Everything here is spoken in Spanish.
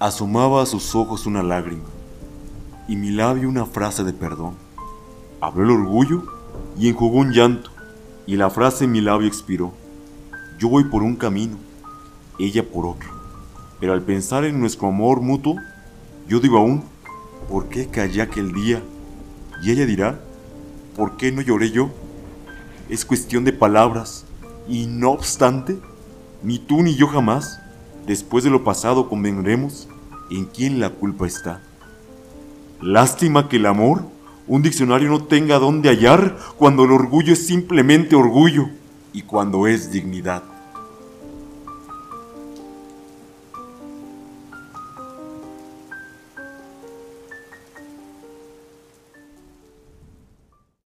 Asomaba a sus ojos una lágrima y mi labio una frase de perdón. Habló el orgullo y enjugó un llanto y la frase en mi labio expiró. Yo voy por un camino, ella por otro. Pero al pensar en nuestro amor mutuo, yo digo aún, ¿por qué callé aquel día? Y ella dirá, ¿por qué no lloré yo? Es cuestión de palabras, y no obstante, ni tú ni yo jamás, después de lo pasado, convendremos en quién la culpa está. Lástima que el amor, un diccionario no tenga dónde hallar cuando el orgullo es simplemente orgullo y cuando es dignidad.